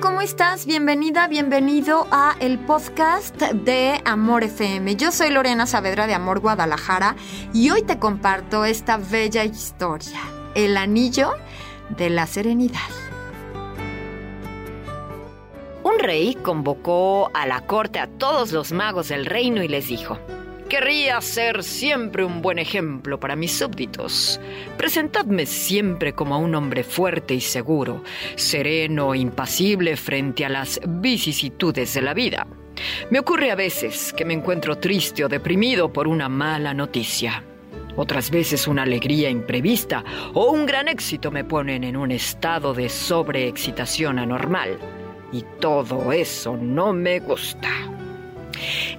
¿cómo estás? Bienvenida, bienvenido a el podcast de Amor FM. Yo soy Lorena Saavedra de Amor Guadalajara y hoy te comparto esta bella historia, El Anillo de la Serenidad. Un rey convocó a la corte a todos los magos del reino y les dijo, Querría ser siempre un buen ejemplo para mis súbditos. Presentadme siempre como un hombre fuerte y seguro, sereno e impasible frente a las vicisitudes de la vida. Me ocurre a veces que me encuentro triste o deprimido por una mala noticia. Otras veces una alegría imprevista o un gran éxito me ponen en un estado de sobreexcitación anormal. Y todo eso no me gusta.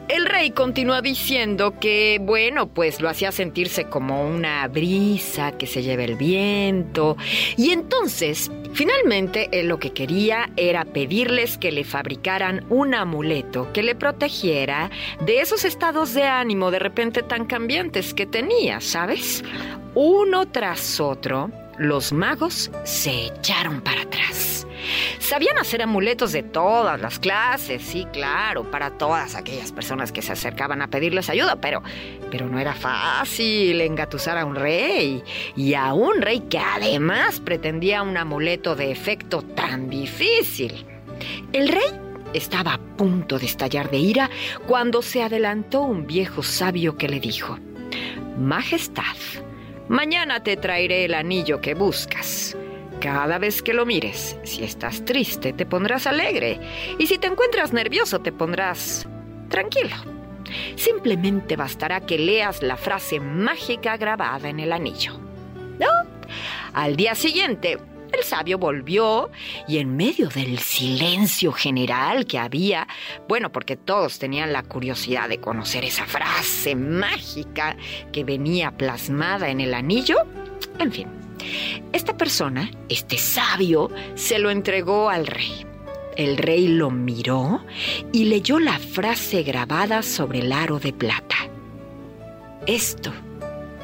El rey continúa diciendo que, bueno, pues lo hacía sentirse como una brisa que se lleva el viento. Y entonces, finalmente, él lo que quería era pedirles que le fabricaran un amuleto que le protegiera de esos estados de ánimo de repente tan cambiantes que tenía, ¿sabes? Uno tras otro, los magos se echaron para atrás. Sabían hacer amuletos de todas las clases, sí, claro, para todas aquellas personas que se acercaban a pedirles ayuda, pero, pero no era fácil engatusar a un rey, y a un rey que además pretendía un amuleto de efecto tan difícil. El rey estaba a punto de estallar de ira cuando se adelantó un viejo sabio que le dijo, Majestad, mañana te traeré el anillo que buscas. Cada vez que lo mires, si estás triste, te pondrás alegre. Y si te encuentras nervioso, te pondrás tranquilo. Simplemente bastará que leas la frase mágica grabada en el anillo. ¿No? Al día siguiente, el sabio volvió y en medio del silencio general que había, bueno, porque todos tenían la curiosidad de conocer esa frase mágica que venía plasmada en el anillo, en fin, esta persona, este sabio, se lo entregó al rey. El rey lo miró y leyó la frase grabada sobre el aro de plata. Esto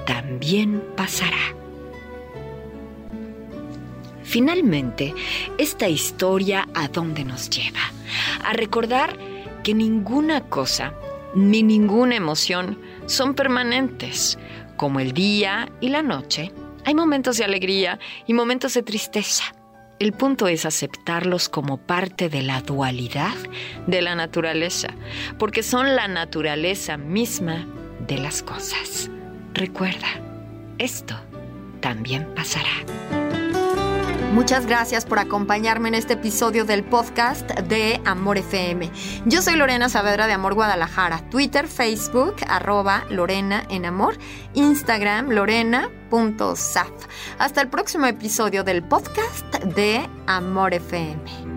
también pasará. Finalmente, esta historia a dónde nos lleva? A recordar que ninguna cosa ni ninguna emoción son permanentes, como el día y la noche hay momentos de alegría y momentos de tristeza. El punto es aceptarlos como parte de la dualidad de la naturaleza, porque son la naturaleza misma de las cosas. Recuerda, esto también pasará. Muchas gracias por acompañarme en este episodio del podcast de Amor FM. Yo soy Lorena Saavedra de Amor Guadalajara. Twitter, Facebook, arroba Lorena en Amor. Instagram, lorena.saf. Hasta el próximo episodio del podcast de Amor FM.